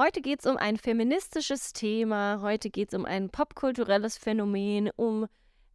Heute geht es um ein feministisches Thema, heute geht es um ein popkulturelles Phänomen, um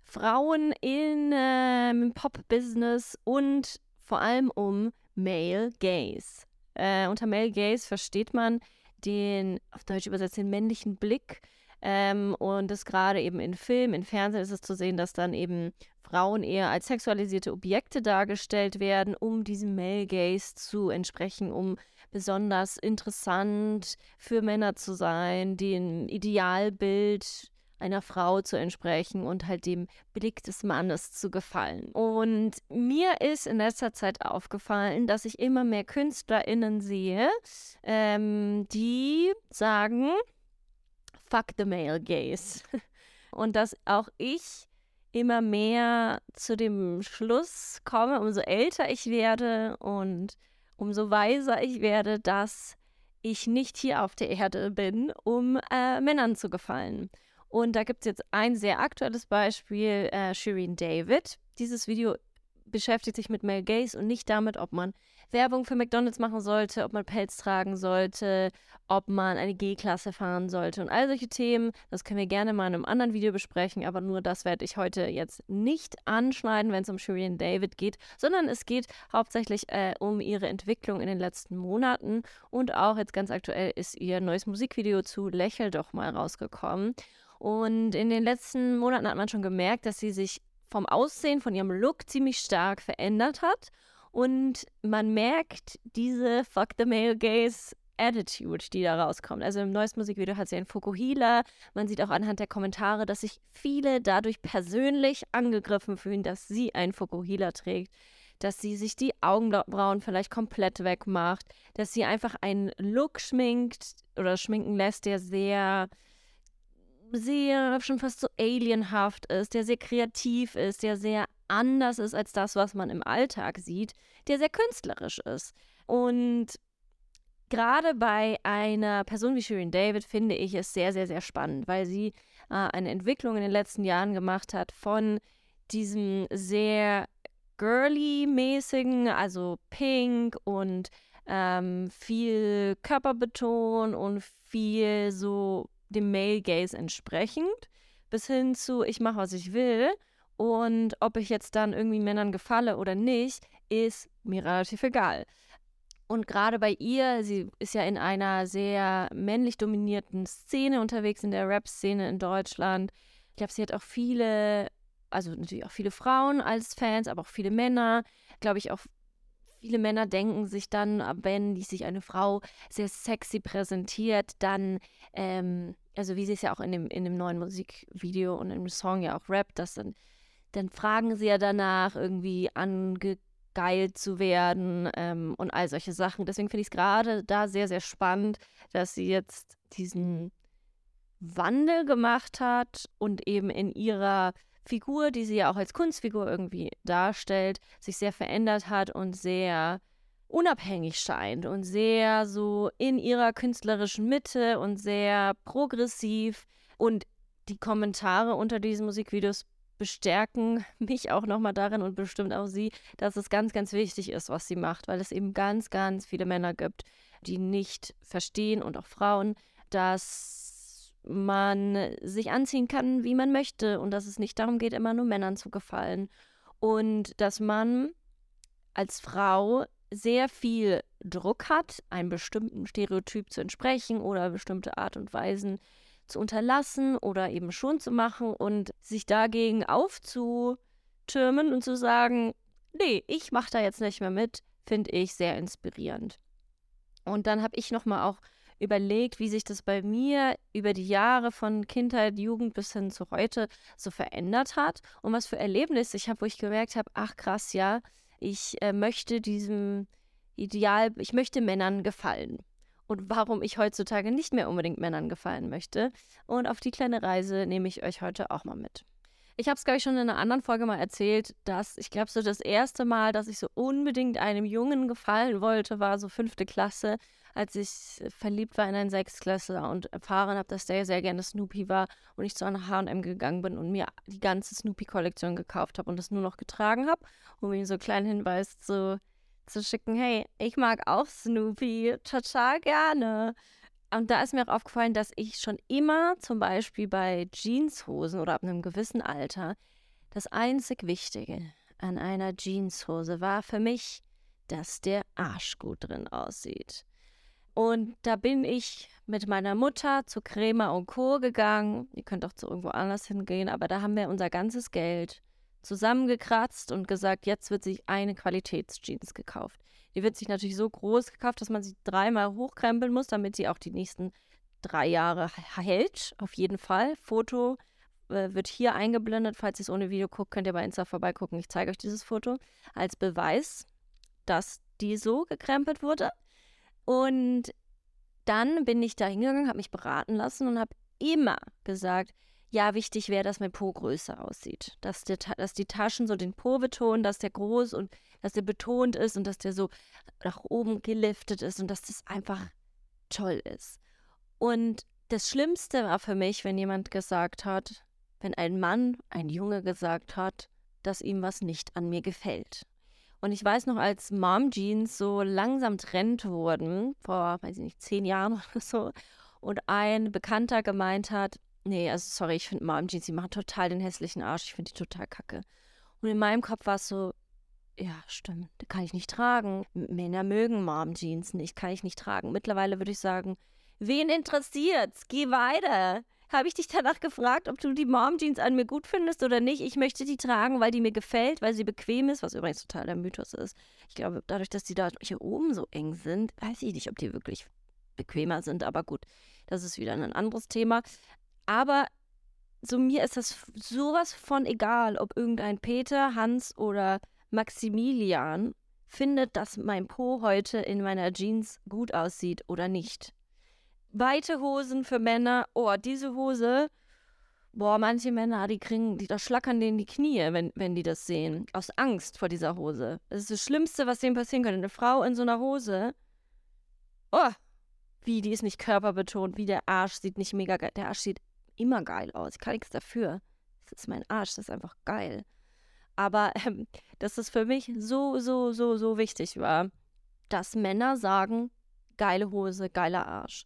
Frauen in, äh, im Pop-Business und vor allem um Male Gaze. Äh, unter Male Gaze versteht man den, auf Deutsch übersetzt, den männlichen Blick. Ähm, und das gerade eben in Film, in Fernsehen ist es zu sehen, dass dann eben Frauen eher als sexualisierte Objekte dargestellt werden, um diesem Male Gaze zu entsprechen, um besonders interessant für Männer zu sein, dem Idealbild einer Frau zu entsprechen und halt dem Blick des Mannes zu gefallen. Und mir ist in letzter Zeit aufgefallen, dass ich immer mehr KünstlerInnen sehe, ähm, die sagen, fuck the male gaze. Und dass auch ich immer mehr zu dem Schluss komme, umso älter ich werde und umso weiser ich werde, dass ich nicht hier auf der Erde bin, um äh, Männern zu gefallen. Und da gibt es jetzt ein sehr aktuelles Beispiel, äh, Shireen David. Dieses Video beschäftigt sich mit Male Gaze und nicht damit, ob man Werbung für McDonalds machen sollte, ob man Pelz tragen sollte, ob man eine G-Klasse fahren sollte und all solche Themen. Das können wir gerne mal in einem anderen Video besprechen, aber nur das werde ich heute jetzt nicht anschneiden, wenn es um Shireen David geht, sondern es geht hauptsächlich äh, um ihre Entwicklung in den letzten Monaten und auch jetzt ganz aktuell ist ihr neues Musikvideo zu Lächel doch mal rausgekommen. Und in den letzten Monaten hat man schon gemerkt, dass sie sich vom Aussehen, von ihrem Look ziemlich stark verändert hat. Und man merkt diese Fuck the Male Gaze Attitude, die da rauskommt. Also im neuesten Musikvideo hat sie einen Fokuhila. Man sieht auch anhand der Kommentare, dass sich viele dadurch persönlich angegriffen fühlen, dass sie einen Fokuhila trägt. Dass sie sich die Augenbrauen vielleicht komplett wegmacht. Dass sie einfach einen Look schminkt oder schminken lässt, der sehr sehr schon fast so alienhaft ist, der sehr kreativ ist, der sehr anders ist als das, was man im Alltag sieht, der sehr künstlerisch ist. Und gerade bei einer Person wie Shirin David finde ich es sehr, sehr, sehr spannend, weil sie äh, eine Entwicklung in den letzten Jahren gemacht hat von diesem sehr girly-mäßigen, also pink und ähm, viel Körperbeton und viel so dem Male Gaze entsprechend, bis hin zu ich mache, was ich will. Und ob ich jetzt dann irgendwie Männern gefalle oder nicht, ist mir relativ egal. Und gerade bei ihr, sie ist ja in einer sehr männlich dominierten Szene unterwegs, in der Rap-Szene in Deutschland. Ich glaube, sie hat auch viele, also natürlich auch viele Frauen als Fans, aber auch viele Männer. Glaube ich auch viele Männer denken sich dann, wenn sich eine Frau sehr sexy präsentiert, dann, ähm, also wie sie es ja auch in dem, in dem neuen Musikvideo und im Song ja auch rappt, dass dann, dann fragen sie ja danach, irgendwie angegeilt zu werden ähm, und all solche Sachen. Deswegen finde ich es gerade da sehr, sehr spannend, dass sie jetzt diesen Wandel gemacht hat und eben in ihrer Figur, die sie ja auch als Kunstfigur irgendwie darstellt, sich sehr verändert hat und sehr unabhängig scheint und sehr so in ihrer künstlerischen Mitte und sehr progressiv. Und die Kommentare unter diesen Musikvideos bestärken mich auch nochmal darin und bestimmt auch sie, dass es ganz, ganz wichtig ist, was sie macht, weil es eben ganz, ganz viele Männer gibt, die nicht verstehen und auch Frauen, dass man sich anziehen kann, wie man möchte und dass es nicht darum geht, immer nur Männern zu gefallen. Und dass man als Frau sehr viel Druck hat, einem bestimmten Stereotyp zu entsprechen oder bestimmte Art und Weisen zu unterlassen oder eben schon zu machen und sich dagegen aufzutürmen und zu sagen, nee, ich mache da jetzt nicht mehr mit, finde ich sehr inspirierend. Und dann habe ich nochmal auch überlegt, wie sich das bei mir über die Jahre von Kindheit, Jugend bis hin zu heute so verändert hat und was für Erlebnisse ich habe, wo ich gemerkt habe, ach krass, ja, ich äh, möchte diesem Ideal, ich möchte Männern gefallen. Und warum ich heutzutage nicht mehr unbedingt Männern gefallen möchte. Und auf die kleine Reise nehme ich euch heute auch mal mit. Ich habe es, glaube ich, schon in einer anderen Folge mal erzählt, dass ich glaube, so das erste Mal, dass ich so unbedingt einem Jungen gefallen wollte, war so fünfte Klasse, als ich verliebt war in einen Sechsklässler und erfahren habe, dass der sehr gerne Snoopy war und ich zu einer H&M gegangen bin und mir die ganze Snoopy-Kollektion gekauft habe und das nur noch getragen habe, um ihm so einen kleinen Hinweis zu, zu schicken, hey, ich mag auch Snoopy total gerne. Und da ist mir auch aufgefallen, dass ich schon immer zum Beispiel bei Jeanshosen oder ab einem gewissen Alter das einzig Wichtige an einer Jeanshose war für mich, dass der Arsch gut drin aussieht. Und da bin ich mit meiner Mutter zu Crema und Co. gegangen. Ihr könnt auch zu irgendwo anders hingehen, aber da haben wir unser ganzes Geld zusammengekratzt und gesagt, jetzt wird sich eine Qualitätsjeans gekauft. Die wird sich natürlich so groß gekauft, dass man sie dreimal hochkrempeln muss, damit sie auch die nächsten drei Jahre hält. Auf jeden Fall. Foto äh, wird hier eingeblendet. Falls ihr es ohne Video guckt, könnt ihr bei Insta vorbeigucken. Ich zeige euch dieses Foto als Beweis, dass die so gekrempelt wurde. Und dann bin ich da hingegangen, habe mich beraten lassen und habe immer gesagt, ja, wichtig wäre, dass mein Po größer aussieht. Dass, der, dass die Taschen so den Po betonen, dass der groß und dass der betont ist und dass der so nach oben geliftet ist und dass das einfach toll ist. Und das Schlimmste war für mich, wenn jemand gesagt hat, wenn ein Mann, ein Junge gesagt hat, dass ihm was nicht an mir gefällt. Und ich weiß noch, als Mom Jeans so langsam Trend wurden, vor, weiß ich nicht, zehn Jahren oder so, und ein Bekannter gemeint hat, nee, also sorry, ich finde Mom Jeans, die machen total den hässlichen Arsch, ich finde die total kacke. Und in meinem Kopf war es so, ja, stimmt, die kann ich nicht tragen. Männer mögen Mom Jeans nicht, kann ich nicht tragen. Mittlerweile würde ich sagen, wen interessiert's? Geh weiter habe ich dich danach gefragt, ob du die Mom Jeans an mir gut findest oder nicht. Ich möchte die tragen, weil die mir gefällt, weil sie bequem ist, was übrigens total der Mythos ist. Ich glaube, dadurch, dass die da hier oben so eng sind, weiß ich nicht, ob die wirklich bequemer sind, aber gut, das ist wieder ein anderes Thema. Aber so mir ist das sowas von egal, ob irgendein Peter, Hans oder Maximilian findet, dass mein Po heute in meiner Jeans gut aussieht oder nicht weite Hosen für Männer. Oh, diese Hose. Boah, manche Männer, die kriegen, die, da schlackern denen die Knie, wenn, wenn die das sehen. Aus Angst vor dieser Hose. Das ist das Schlimmste, was denen passieren könnte. Eine Frau in so einer Hose. Oh, wie, die ist nicht körperbetont, wie der Arsch sieht nicht mega geil. Der Arsch sieht immer geil aus. Ich kann nichts dafür. Das ist mein Arsch, das ist einfach geil. Aber ähm, dass es für mich so, so, so, so wichtig war, dass Männer sagen, geile Hose, geiler Arsch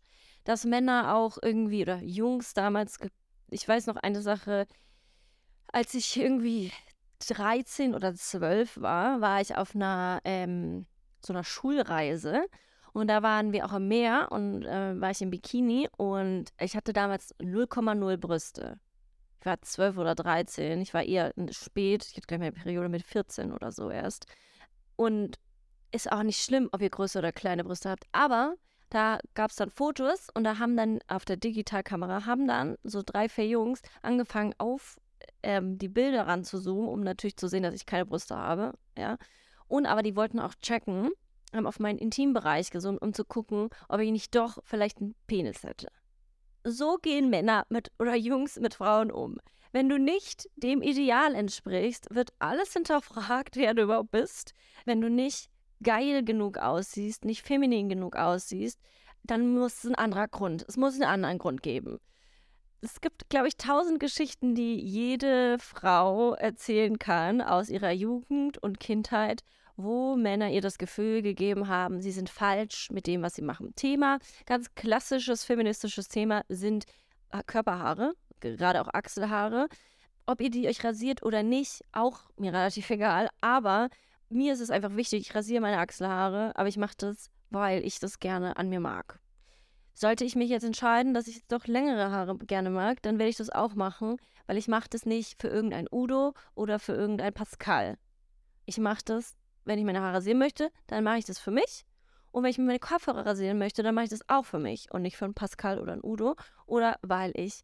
dass Männer auch irgendwie oder Jungs damals, ich weiß noch eine Sache, als ich irgendwie 13 oder 12 war, war ich auf einer ähm, so einer Schulreise und da waren wir auch im Meer und äh, war ich im Bikini und ich hatte damals 0,0 Brüste. Ich war 12 oder 13, ich war eher spät, ich hatte gleich meine Periode mit 14 oder so erst. Und ist auch nicht schlimm, ob ihr größere oder kleine Brüste habt, aber da gab es dann Fotos und da haben dann auf der Digitalkamera haben dann so drei, vier Jungs angefangen auf ähm, die Bilder ranzuzoomen, um natürlich zu sehen, dass ich keine Brüste habe, ja. Und aber die wollten auch checken, auf meinen Intimbereich gesungen, um zu gucken, ob ich nicht doch vielleicht einen Penis hätte. So gehen Männer mit oder Jungs mit Frauen um. Wenn du nicht dem Ideal entsprichst, wird alles hinterfragt, wer du überhaupt bist. Wenn du nicht geil genug aussiehst, nicht feminin genug aussiehst, dann muss es ein anderer Grund. Es muss einen anderen Grund geben. Es gibt, glaube ich, tausend Geschichten, die jede Frau erzählen kann aus ihrer Jugend und Kindheit, wo Männer ihr das Gefühl gegeben haben, sie sind falsch mit dem, was sie machen. Thema, ganz klassisches feministisches Thema sind Körperhaare, gerade auch Achselhaare. Ob ihr die euch rasiert oder nicht, auch mir relativ egal, aber mir ist es einfach wichtig, ich rasiere meine Achselhaare, aber ich mache das, weil ich das gerne an mir mag. Sollte ich mich jetzt entscheiden, dass ich doch längere Haare gerne mag, dann werde ich das auch machen, weil ich mache das nicht für irgendein Udo oder für irgendein Pascal. Ich mache das, wenn ich meine Haare rasieren möchte, dann mache ich das für mich. Und wenn ich mir meine Kopfhörer rasieren möchte, dann mache ich das auch für mich und nicht für einen Pascal oder einen Udo oder weil ich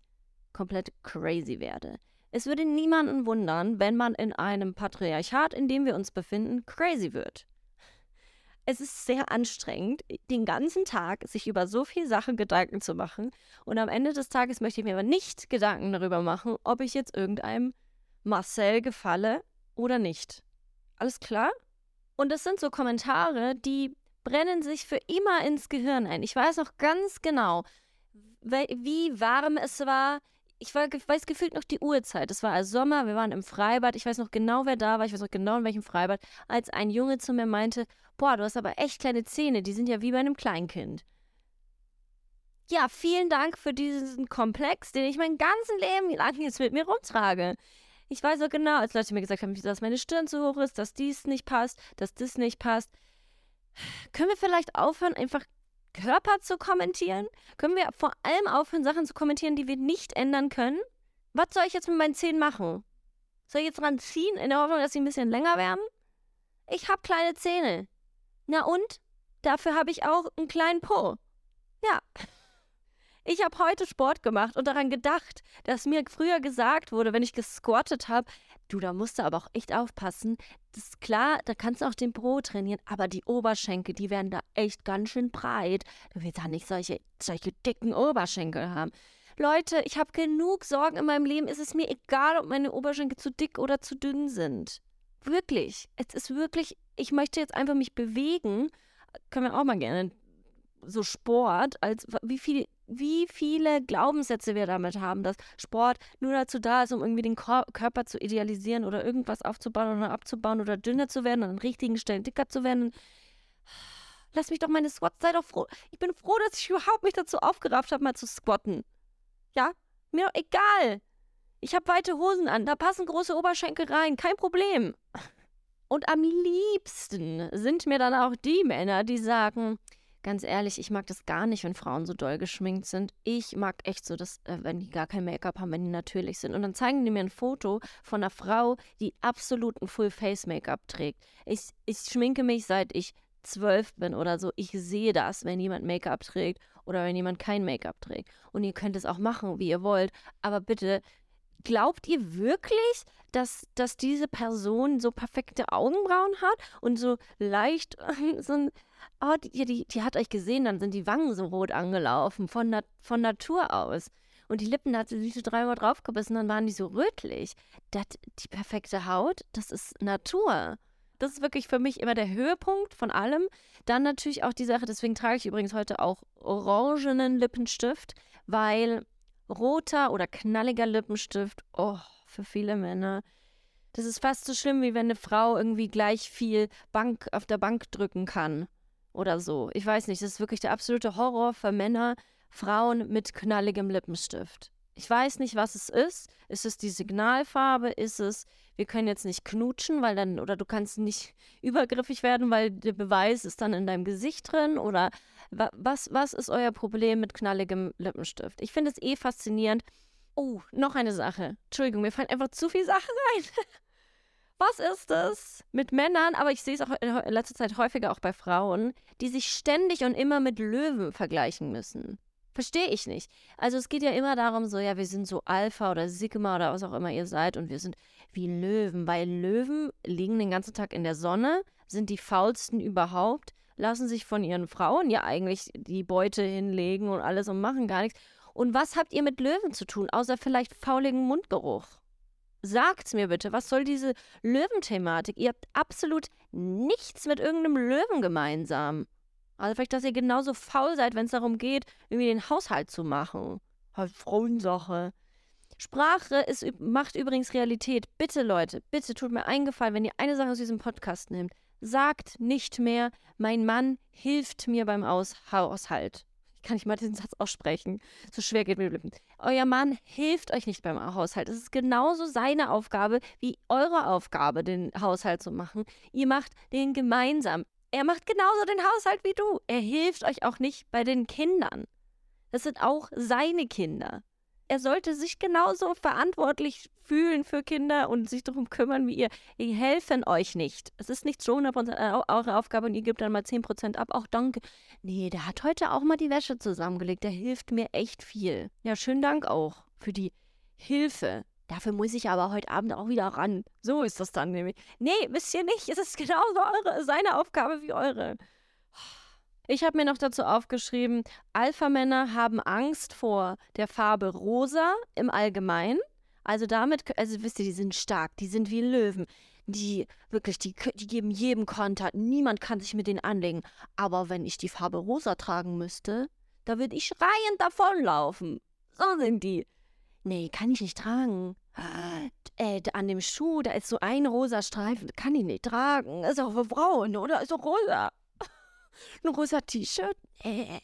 komplett crazy werde. Es würde niemanden wundern, wenn man in einem Patriarchat, in dem wir uns befinden, crazy wird. Es ist sehr anstrengend, den ganzen Tag sich über so viele Sachen Gedanken zu machen. Und am Ende des Tages möchte ich mir aber nicht Gedanken darüber machen, ob ich jetzt irgendeinem Marcel gefalle oder nicht. Alles klar? Und das sind so Kommentare, die brennen sich für immer ins Gehirn ein. Ich weiß noch ganz genau, wie warm es war, ich war, weiß gefühlt noch die Uhrzeit. Es war also Sommer, wir waren im Freibad. Ich weiß noch genau, wer da war. Ich weiß noch genau, in welchem Freibad. Als ein Junge zu mir meinte, boah, du hast aber echt kleine Zähne. Die sind ja wie bei einem Kleinkind. ja, vielen Dank für diesen Komplex, den ich mein ganzes Leben lang jetzt mit mir rumtrage. Ich weiß so genau, als Leute mir gesagt haben, dass meine Stirn zu hoch ist, dass dies nicht passt, dass das nicht passt. Können wir vielleicht aufhören, einfach Körper zu kommentieren? Können wir vor allem aufhören, Sachen zu kommentieren, die wir nicht ändern können? Was soll ich jetzt mit meinen Zähnen machen? Soll ich jetzt dran ziehen, in der Hoffnung, dass sie ein bisschen länger werden? Ich habe kleine Zähne. Na und? Dafür habe ich auch einen kleinen Po. Ja. Ich habe heute Sport gemacht und daran gedacht, dass mir früher gesagt wurde, wenn ich gesquattet habe, du, da musst du aber auch echt aufpassen. Das ist klar, da kannst du auch den Po trainieren, aber die Oberschenkel, die werden da echt ganz schön breit. Du willst da nicht solche, solche dicken Oberschenkel haben. Leute, ich habe genug Sorgen in meinem Leben. Es ist mir egal, ob meine Oberschenkel zu dick oder zu dünn sind. Wirklich. Es ist wirklich, ich möchte jetzt einfach mich bewegen. Können wir auch mal gerne so Sport, als wie viel wie viele Glaubenssätze wir damit haben, dass Sport nur dazu da ist, um irgendwie den Körper zu idealisieren oder irgendwas aufzubauen oder abzubauen oder dünner zu werden und an richtigen Stellen dicker zu werden. Lass mich doch meine Squats, sei doch froh. Ich bin froh, dass ich überhaupt mich dazu aufgerafft habe, mal zu squatten. Ja, mir doch egal. Ich habe weite Hosen an, da passen große Oberschenkel rein, kein Problem. Und am liebsten sind mir dann auch die Männer, die sagen, ganz ehrlich, ich mag das gar nicht, wenn Frauen so doll geschminkt sind. Ich mag echt so, dass, äh, wenn die gar kein Make-up haben, wenn die natürlich sind. Und dann zeigen die mir ein Foto von einer Frau, die absoluten Full-Face-Make-up trägt. Ich, ich schminke mich seit ich zwölf bin oder so. Ich sehe das, wenn jemand Make-up trägt oder wenn jemand kein Make-up trägt. Und ihr könnt es auch machen, wie ihr wollt. Aber bitte, glaubt ihr wirklich, dass, dass diese Person so perfekte Augenbrauen hat und so leicht so ein oh, die, die, die hat euch gesehen, dann sind die Wangen so rot angelaufen, von, Na von Natur aus. Und die Lippen, da hat sie sich so dreimal draufgebissen, dann waren die so rötlich. Das, die perfekte Haut, das ist Natur. Das ist wirklich für mich immer der Höhepunkt von allem. Dann natürlich auch die Sache, deswegen trage ich übrigens heute auch orangenen Lippenstift, weil roter oder knalliger Lippenstift, oh, für viele Männer, das ist fast so schlimm, wie wenn eine Frau irgendwie gleich viel Bank auf der Bank drücken kann oder so. Ich weiß nicht, das ist wirklich der absolute Horror für Männer, Frauen mit knalligem Lippenstift. Ich weiß nicht, was es ist. Ist es die Signalfarbe? Ist es, wir können jetzt nicht knutschen, weil dann, oder du kannst nicht übergriffig werden, weil der Beweis ist dann in deinem Gesicht drin? Oder was, was ist euer Problem mit knalligem Lippenstift? Ich finde es eh faszinierend. Oh, noch eine Sache. Entschuldigung, mir fallen einfach zu viele Sachen rein. Was ist es mit Männern, aber ich sehe es auch in letzter Zeit häufiger auch bei Frauen, die sich ständig und immer mit Löwen vergleichen müssen? Verstehe ich nicht. Also es geht ja immer darum, so, ja, wir sind so Alpha oder Sigma oder was auch immer ihr seid und wir sind wie Löwen, weil Löwen liegen den ganzen Tag in der Sonne, sind die faulsten überhaupt, lassen sich von ihren Frauen ja eigentlich die Beute hinlegen und alles und machen gar nichts. Und was habt ihr mit Löwen zu tun, außer vielleicht fauligen Mundgeruch? Sagt's mir bitte, was soll diese Löwenthematik? Ihr habt absolut nichts mit irgendeinem Löwen gemeinsam. Also vielleicht, dass ihr genauso faul seid, wenn es darum geht, irgendwie den Haushalt zu machen. Halt Frauensache. Sprache ist, macht übrigens Realität. Bitte, Leute, bitte tut mir eingefallen, wenn ihr eine Sache aus diesem Podcast nehmt. Sagt nicht mehr, mein Mann hilft mir beim Aus Haushalt kann ich mal diesen Satz aussprechen. So schwer geht mir die Lippen. Euer Mann hilft euch nicht beim Haushalt. Es ist genauso seine Aufgabe wie eure Aufgabe, den Haushalt zu machen. Ihr macht den gemeinsam. Er macht genauso den Haushalt wie du. Er hilft euch auch nicht bei den Kindern. Das sind auch seine Kinder er sollte sich genauso verantwortlich fühlen für Kinder und sich darum kümmern wie ihr. Die helfen euch nicht. Es ist nicht so 100% eure Aufgabe und ihr gebt dann mal 10% ab. Auch danke. Nee, der hat heute auch mal die Wäsche zusammengelegt. Der hilft mir echt viel. Ja, schönen Dank auch für die Hilfe. Dafür muss ich aber heute Abend auch wieder ran. So ist das dann nämlich. Nee, wisst ihr nicht. Es ist genauso eure, seine Aufgabe wie eure. Ich habe mir noch dazu aufgeschrieben, Alpha-Männer haben Angst vor der Farbe rosa im Allgemeinen. Also damit, also wisst ihr, die sind stark, die sind wie Löwen. Die wirklich, die, die geben jedem Konter. Niemand kann sich mit denen anlegen. Aber wenn ich die Farbe rosa tragen müsste, da würde ich schreiend davonlaufen. So sind die. Nee, kann ich nicht tragen. Äh, an dem Schuh, da ist so ein rosa Streifen, kann ich nicht tragen. Ist auch für Frauen, oder? Ist doch rosa. Ein rosa T-Shirt? Nee.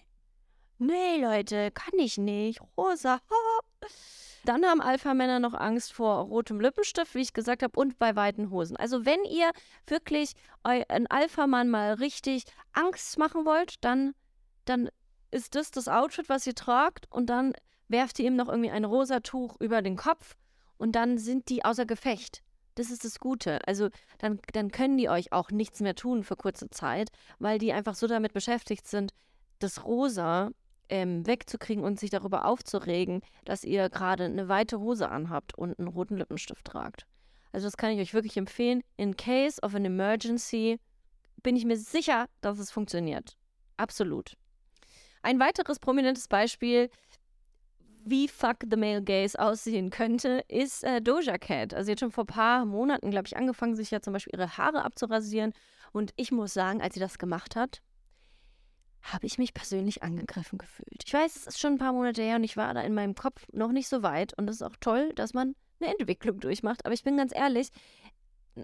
nee, Leute, kann ich nicht. Rosa. Dann haben Alpha-Männer noch Angst vor rotem Lippenstift, wie ich gesagt habe, und bei weiten Hosen. Also wenn ihr wirklich einen Alpha-Mann mal richtig Angst machen wollt, dann, dann ist das das Outfit, was ihr tragt und dann werft ihr ihm noch irgendwie ein rosa Tuch über den Kopf und dann sind die außer Gefecht. Das ist das Gute. Also dann, dann können die euch auch nichts mehr tun für kurze Zeit, weil die einfach so damit beschäftigt sind, das Rosa ähm, wegzukriegen und sich darüber aufzuregen, dass ihr gerade eine weite Hose anhabt und einen roten Lippenstift tragt. Also das kann ich euch wirklich empfehlen. In case of an emergency bin ich mir sicher, dass es funktioniert. Absolut. Ein weiteres prominentes Beispiel, wie fuck the male gaze aussehen könnte, ist äh, Doja Cat. Also jetzt schon vor ein paar Monaten, glaube ich, angefangen, sich ja zum Beispiel ihre Haare abzurasieren. Und ich muss sagen, als sie das gemacht hat, habe ich mich persönlich angegriffen gefühlt. Ich weiß, es ist schon ein paar Monate her und ich war da in meinem Kopf noch nicht so weit. Und es ist auch toll, dass man eine Entwicklung durchmacht. Aber ich bin ganz ehrlich,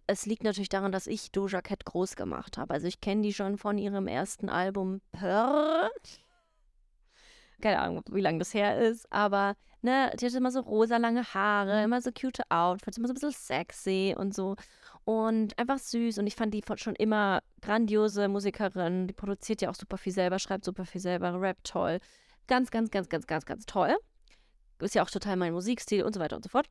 es liegt natürlich daran, dass ich Doja Cat groß gemacht habe. Also ich kenne die schon von ihrem ersten Album Purr. Keine Ahnung, wie lange das her ist, aber ne, die hatte immer so rosa lange Haare, mhm. immer so cute Outfits, immer so ein bisschen sexy und so und einfach süß. Und ich fand die schon immer grandiose Musikerin. Die produziert ja auch super viel selber, schreibt super viel selber, rappt toll. Ganz, ganz, ganz, ganz, ganz, ganz toll. Ist ja auch total mein Musikstil und so weiter und so fort.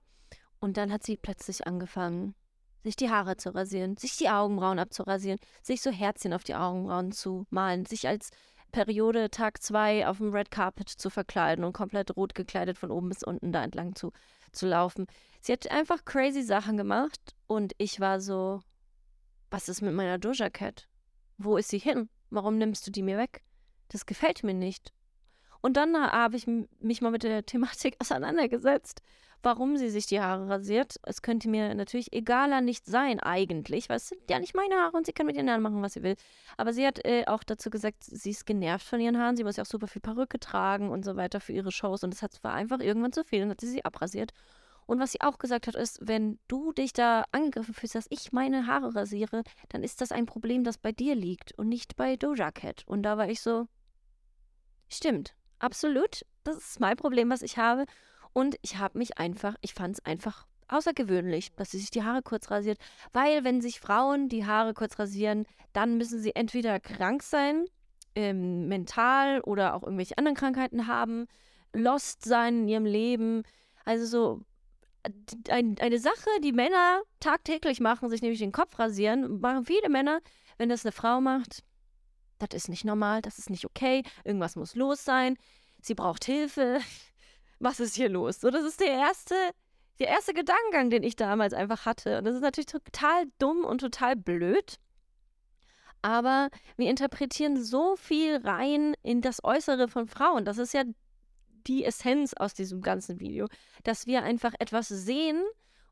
Und dann hat sie plötzlich angefangen, sich die Haare zu rasieren, sich die Augenbrauen abzurasieren, sich so Herzchen auf die Augenbrauen zu malen, sich als Periode Tag 2 auf dem Red Carpet zu verkleiden und komplett rot gekleidet von oben bis unten da entlang zu, zu laufen. Sie hat einfach crazy Sachen gemacht und ich war so, was ist mit meiner Doja Cat? Wo ist sie hin? Warum nimmst du die mir weg? Das gefällt mir nicht. Und dann habe ich mich mal mit der Thematik auseinandergesetzt, warum sie sich die Haare rasiert. Es könnte mir natürlich egaler nicht sein, eigentlich, weil es sind ja nicht meine Haare und sie kann mit ihren Haaren machen, was sie will. Aber sie hat äh, auch dazu gesagt, sie ist genervt von ihren Haaren. Sie muss ja auch super viel Perücke tragen und so weiter für ihre Shows. Und es war einfach irgendwann zu viel. Dann hat sie sie abrasiert. Und was sie auch gesagt hat, ist, wenn du dich da angegriffen fühlst, dass ich meine Haare rasiere, dann ist das ein Problem, das bei dir liegt und nicht bei Doja Cat. Und da war ich so, stimmt, absolut, das ist mein Problem, was ich habe. Und ich habe mich einfach, ich fand es einfach außergewöhnlich, dass sie sich die Haare kurz rasiert, weil wenn sich Frauen die Haare kurz rasieren, dann müssen sie entweder krank sein, ähm, mental oder auch irgendwelche anderen Krankheiten haben, lost sein in ihrem Leben. Also so ein, eine Sache, die Männer tagtäglich machen, sich nämlich den Kopf rasieren, machen viele Männer. Wenn das eine Frau macht, das ist nicht normal, das ist nicht okay, irgendwas muss los sein, sie braucht Hilfe. Was ist hier los? So, das ist der erste, der erste Gedankengang, den ich damals einfach hatte. Und das ist natürlich total dumm und total blöd. Aber wir interpretieren so viel rein in das Äußere von Frauen. Das ist ja die Essenz aus diesem ganzen Video, dass wir einfach etwas sehen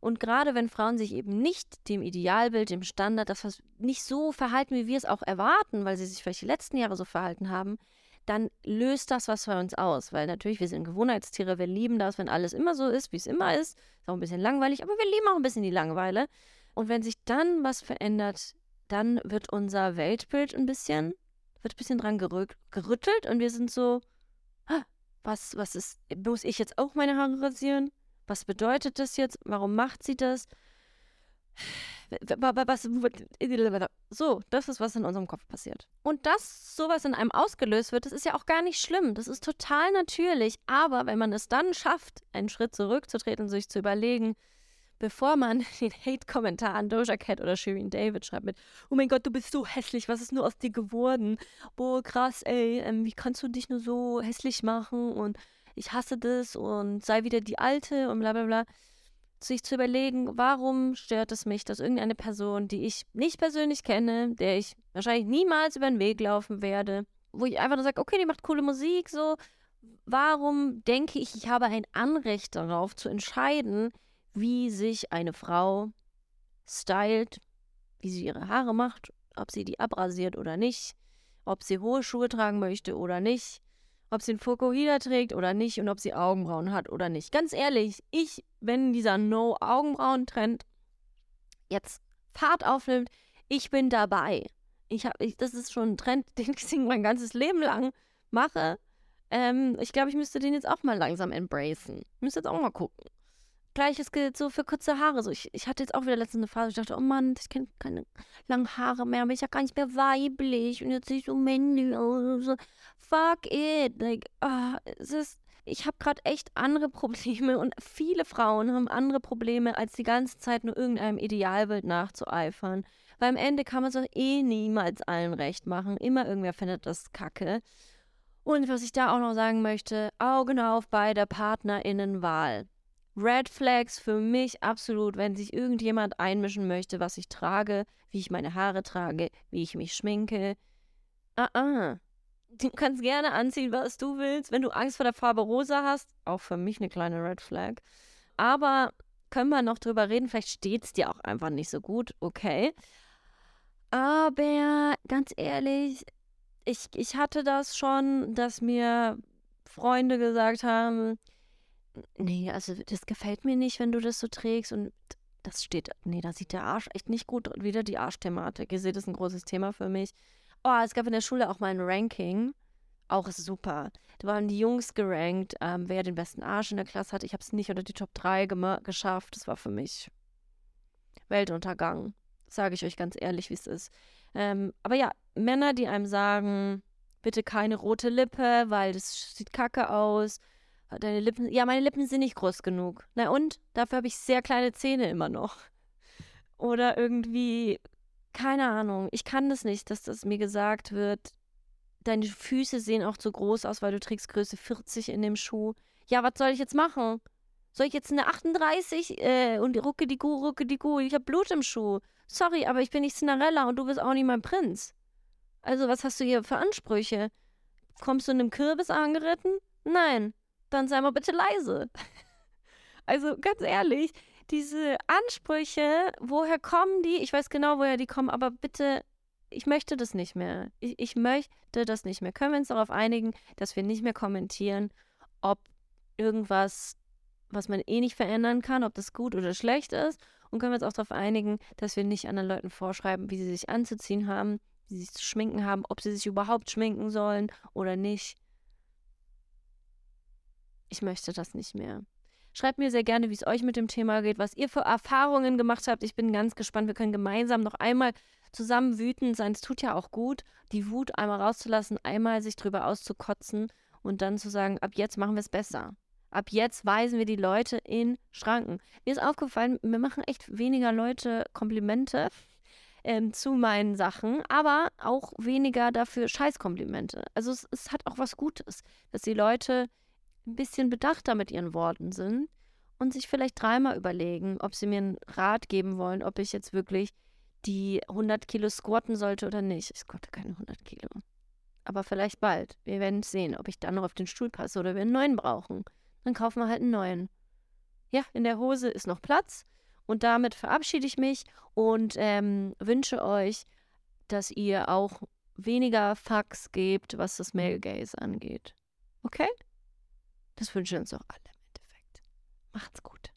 und gerade wenn Frauen sich eben nicht dem Idealbild, dem Standard, das nicht so verhalten, wie wir es auch erwarten, weil sie sich vielleicht die letzten Jahre so verhalten haben, dann löst das was bei uns aus. Weil natürlich, wir sind Gewohnheitstiere, wir lieben das, wenn alles immer so ist, wie es immer ist. Ist auch ein bisschen langweilig, aber wir lieben auch ein bisschen die Langeweile. Und wenn sich dann was verändert, dann wird unser Weltbild ein bisschen, wird ein bisschen dran gerüttelt und wir sind so, was, was ist, muss ich jetzt auch meine Haare rasieren? Was bedeutet das jetzt? Warum macht sie das? So, das ist, was in unserem Kopf passiert. Und dass sowas in einem ausgelöst wird, das ist ja auch gar nicht schlimm. Das ist total natürlich. Aber wenn man es dann schafft, einen Schritt zurückzutreten und sich zu überlegen, bevor man den Hate-Kommentar an Doja Cat oder Shirin David schreibt mit, oh mein Gott, du bist so hässlich, was ist nur aus dir geworden? Boah, krass, ey, ähm, wie kannst du dich nur so hässlich machen und ich hasse das und sei wieder die Alte und bla bla bla. Sich zu überlegen, warum stört es mich, dass irgendeine Person, die ich nicht persönlich kenne, der ich wahrscheinlich niemals über den Weg laufen werde, wo ich einfach nur sage, okay, die macht coole Musik, so, warum denke ich, ich habe ein Anrecht darauf zu entscheiden, wie sich eine Frau stylt, wie sie ihre Haare macht, ob sie die abrasiert oder nicht, ob sie hohe Schuhe tragen möchte oder nicht, ob sie einen Fukuhila trägt oder nicht und ob sie Augenbrauen hat oder nicht. Ganz ehrlich, ich, wenn dieser No-Augenbrauen-Trend jetzt Fahrt aufnimmt, ich bin dabei. Ich habe, das ist schon ein Trend, den ich mein ganzes Leben lang mache. Ähm, ich glaube, ich müsste den jetzt auch mal langsam embracen. Ich müsste jetzt auch mal gucken. Gleiches gilt so für kurze Haare. So, ich, ich hatte jetzt auch wieder letztens eine Phase, ich dachte, oh Mann, ich kenne keine langen Haare mehr, bin ich ja gar nicht mehr weiblich und jetzt sehe ich so männlich aus. So, fuck it. Like, ah, es ist, ich habe gerade echt andere Probleme und viele Frauen haben andere Probleme, als die ganze Zeit nur irgendeinem Idealbild nachzueifern. Weil am Ende kann man es doch eh niemals allen recht machen. Immer irgendwer findet das kacke. Und was ich da auch noch sagen möchte, Augen auf bei der PartnerInnenwahl. Red Flags für mich absolut, wenn sich irgendjemand einmischen möchte, was ich trage, wie ich meine Haare trage, wie ich mich schminke. Ah, ah. Du kannst gerne anziehen, was du willst. Wenn du Angst vor der Farbe rosa hast, auch für mich eine kleine Red Flag. Aber können wir noch drüber reden, vielleicht steht es dir auch einfach nicht so gut, okay. Aber ganz ehrlich, ich, ich hatte das schon, dass mir Freunde gesagt haben, Nee, also das gefällt mir nicht, wenn du das so trägst und das steht, nee, da sieht der Arsch echt nicht gut wieder die Arschthematik. Ihr seht, das ist ein großes Thema für mich. Oh, es gab in der Schule auch mal ein Ranking. Auch super. Da waren die Jungs gerankt, ähm, wer den besten Arsch in der Klasse hatte. Ich habe es nicht unter die Top 3 geschafft. Das war für mich Weltuntergang. Sage ich euch ganz ehrlich, wie es ist. Ähm, aber ja, Männer, die einem sagen, bitte keine rote Lippe, weil das sieht kacke aus Deine Lippen. Ja, meine Lippen sind nicht groß genug. Na und? Dafür habe ich sehr kleine Zähne immer noch. Oder irgendwie, keine Ahnung. Ich kann das nicht, dass das mir gesagt wird. Deine Füße sehen auch zu groß aus, weil du trägst Größe 40 in dem Schuh. Ja, was soll ich jetzt machen? Soll ich jetzt eine 38 äh, und rucke die Kuh, rucke die Kuh? Ich habe Blut im Schuh. Sorry, aber ich bin nicht Cinderella und du bist auch nicht mein Prinz. Also, was hast du hier für Ansprüche? Kommst du in einem Kürbis angeritten? Nein dann sei mal bitte leise. Also ganz ehrlich, diese Ansprüche, woher kommen die? Ich weiß genau, woher die kommen, aber bitte, ich möchte das nicht mehr. Ich, ich möchte das nicht mehr. Können wir uns darauf einigen, dass wir nicht mehr kommentieren, ob irgendwas, was man eh nicht verändern kann, ob das gut oder schlecht ist? Und können wir uns auch darauf einigen, dass wir nicht anderen Leuten vorschreiben, wie sie sich anzuziehen haben, wie sie sich zu schminken haben, ob sie sich überhaupt schminken sollen oder nicht. Ich möchte das nicht mehr. Schreibt mir sehr gerne, wie es euch mit dem Thema geht, was ihr für Erfahrungen gemacht habt. Ich bin ganz gespannt. Wir können gemeinsam noch einmal zusammen wütend sein. Es tut ja auch gut, die Wut einmal rauszulassen, einmal sich drüber auszukotzen und dann zu sagen, ab jetzt machen wir es besser. Ab jetzt weisen wir die Leute in Schranken. Mir ist aufgefallen, mir machen echt weniger Leute Komplimente ähm, zu meinen Sachen, aber auch weniger dafür Scheißkomplimente. Also es, es hat auch was Gutes, dass die Leute ein bisschen bedachter mit ihren Worten sind und sich vielleicht dreimal überlegen, ob sie mir einen Rat geben wollen, ob ich jetzt wirklich die 100 Kilo squatten sollte oder nicht. Ich squatte keine 100 Kilo. Aber vielleicht bald. Wir werden sehen, ob ich dann noch auf den Stuhl passe oder wir einen neuen brauchen. Dann kaufen wir halt einen neuen. Ja, in der Hose ist noch Platz. Und damit verabschiede ich mich und ähm, wünsche euch, dass ihr auch weniger Fax gebt, was das Male Gaze angeht. Okay? Das wünschen uns auch alle im Endeffekt. Macht's gut.